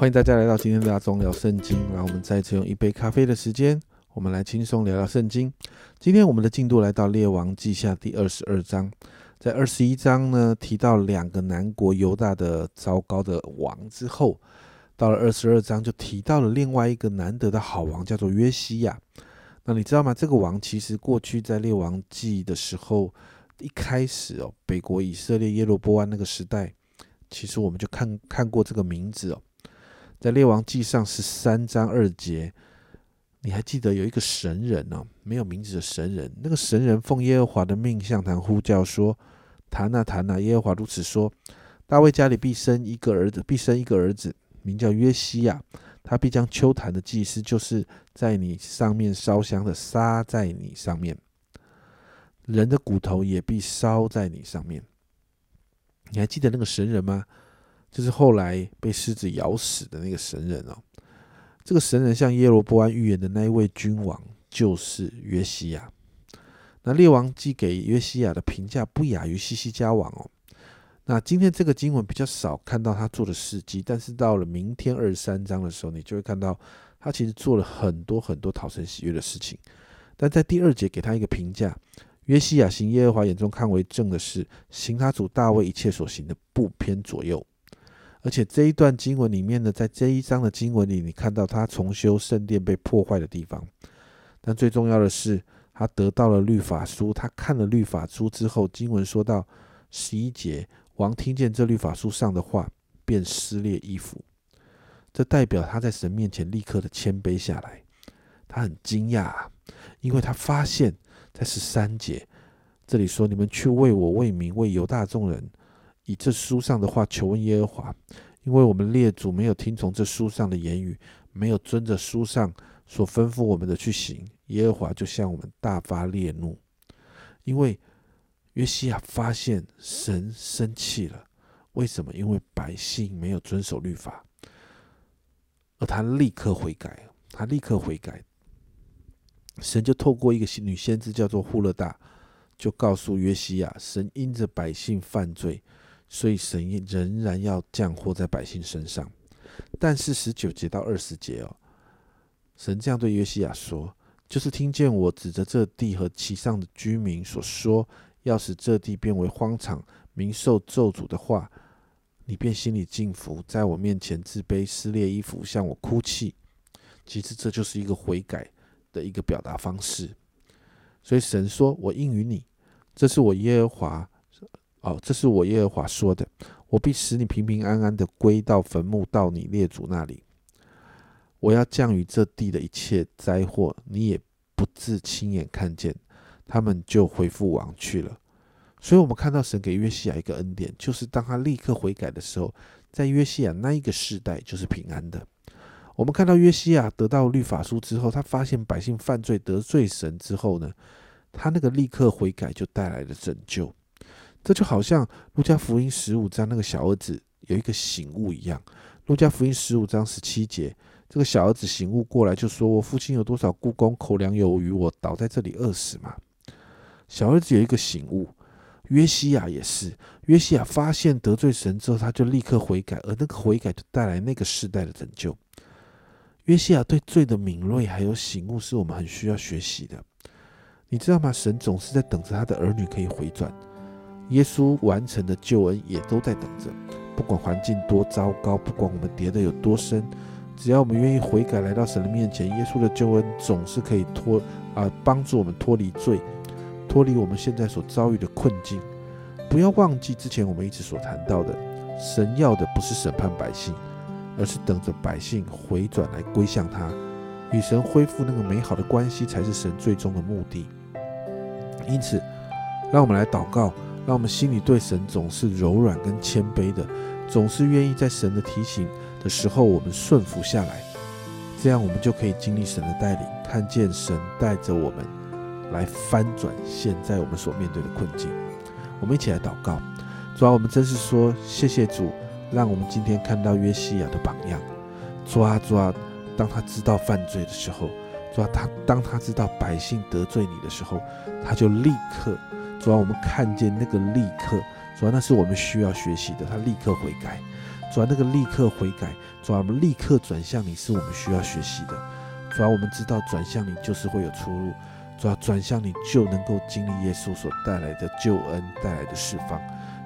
欢迎大家来到今天的阿忠聊圣经。让我们再次用一杯咖啡的时间，我们来轻松聊聊圣经。今天我们的进度来到列王记下第二十二章，在二十一章呢提到两个南国犹大的糟糕的王之后，到了二十二章就提到了另外一个难得的好王，叫做约西亚。那你知道吗？这个王其实过去在列王记的时候，一开始哦，北国以色列耶罗波安那个时代，其实我们就看看过这个名字哦。在列王记上十三章二节，你还记得有一个神人哦，没有名字的神人。那个神人奉耶和华的命向坛呼叫说：“谈啊谈啊！”耶和华如此说：“大卫家里必生一个儿子，必生一个儿子，名叫约西亚。他必将秋坛的祭司，就是在你上面烧香的，杀在你上面；人的骨头也必烧在你上面。”你还记得那个神人吗？就是后来被狮子咬死的那个神人哦，这个神人向耶罗波安预言的那一位君王就是约西亚。那列王记给约西亚的评价不亚于西西家王哦。那今天这个经文比较少看到他做的事迹，但是到了明天二十三章的时候，你就会看到他其实做了很多很多讨神喜悦的事情。但在第二节给他一个评价：约西亚行耶和华眼中看为正的事，行他主大卫一切所行的，不偏左右。而且这一段经文里面呢，在这一章的经文里，你看到他重修圣殿被破坏的地方。但最重要的是，他得到了律法书。他看了律法书之后，经文说到十一节，王听见这律法书上的话，便撕裂衣服。这代表他在神面前立刻的谦卑下来。他很惊讶，因为他发现，在十三节这里说：“你们去为我为民为犹大众人。”以这书上的话求问耶和华，因为我们列祖没有听从这书上的言语，没有遵着书上所吩咐我们的去行，耶和华就向我们大发烈怒。因为约西亚发现神生气了，为什么？因为百姓没有遵守律法，而他立刻悔改，他立刻悔改，神就透过一个女先知叫做户勒大，就告诉约西亚，神因着百姓犯罪。所以神仍然要降祸在百姓身上，但是十九节到二十节哦，神这样对约西亚说：“就是听见我指着这地和其上的居民所说，要使这地变为荒场，民受咒诅的话，你便心里敬服，在我面前自卑，撕裂衣服，向我哭泣。其实这就是一个悔改的一个表达方式。所以神说：我应允你，这是我耶和华。”哦，这是我耶和华说的，我必使你平平安安的归到坟墓，到你列祖那里。我要降雨这地的一切灾祸，你也不自亲眼看见，他们就恢复王去了。所以，我们看到神给约西亚一个恩典，就是当他立刻悔改的时候，在约西亚那一个世代就是平安的。我们看到约西亚得到律法书之后，他发现百姓犯罪得罪神之后呢，他那个立刻悔改就带来了拯救。这就好像路加福音十五章那个小儿子有一个醒悟一样。路加福音十五章十七节，这个小儿子醒悟过来，就说：“我父亲有多少故宫，口粮有余，我倒在这里饿死吗？”小儿子有一个醒悟。约西亚也是，约西亚发现得罪神之后，他就立刻悔改，而那个悔改就带来那个时代的拯救。约西亚对罪的敏锐还有醒悟，是我们很需要学习的。你知道吗？神总是在等着他的儿女可以回转。耶稣完成的救恩也都在等着，不管环境多糟糕，不管我们跌得有多深，只要我们愿意悔改，来到神的面前，耶稣的救恩总是可以脱啊，帮助我们脱离罪，脱离我们现在所遭遇的困境。不要忘记之前我们一直所谈到的，神要的不是审判百姓，而是等着百姓回转来归向他，与神恢复那个美好的关系，才是神最终的目的。因此，让我们来祷告。让我们心里对神总是柔软跟谦卑的，总是愿意在神的提醒的时候，我们顺服下来，这样我们就可以经历神的带领，看见神带着我们来翻转现在我们所面对的困境。我们一起来祷告，主啊，我们真是说谢谢主，让我们今天看到约西亚的榜样。主啊，主啊，当他知道犯罪的时候，主啊，他当他知道百姓得罪你的时候，他就立刻。主要我们看见那个立刻，主要那是我们需要学习的。他立刻悔改，主要那个立刻悔改，主要我们立刻转向你，是我们需要学习的。主要我们知道转向你就是会有出路，主要转向你就能够经历耶稣所带来的救恩带来的释放。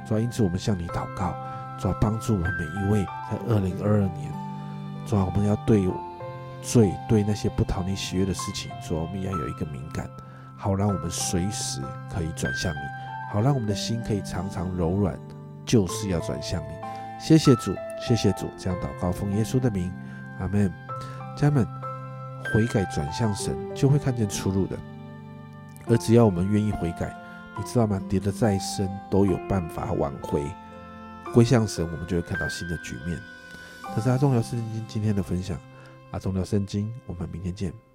主要因此我们向你祷告，主要帮助我们每一位在二零二二年，主要我们要对罪对那些不讨你喜悦的事情，主要我们要有一个敏感，好让我们随时可以转向你，好让我们的心可以常常柔软，就是要转向你。谢谢主，谢谢主，这样祷告奉耶稣的名，阿门。家人们，悔改转向神，就会看见出路的。而只要我们愿意悔改，你知道吗？跌得再深，都有办法挽回。归向神，我们就会看到新的局面。这是阿忠聊圣经今天的分享，阿忠聊圣经，我们明天见。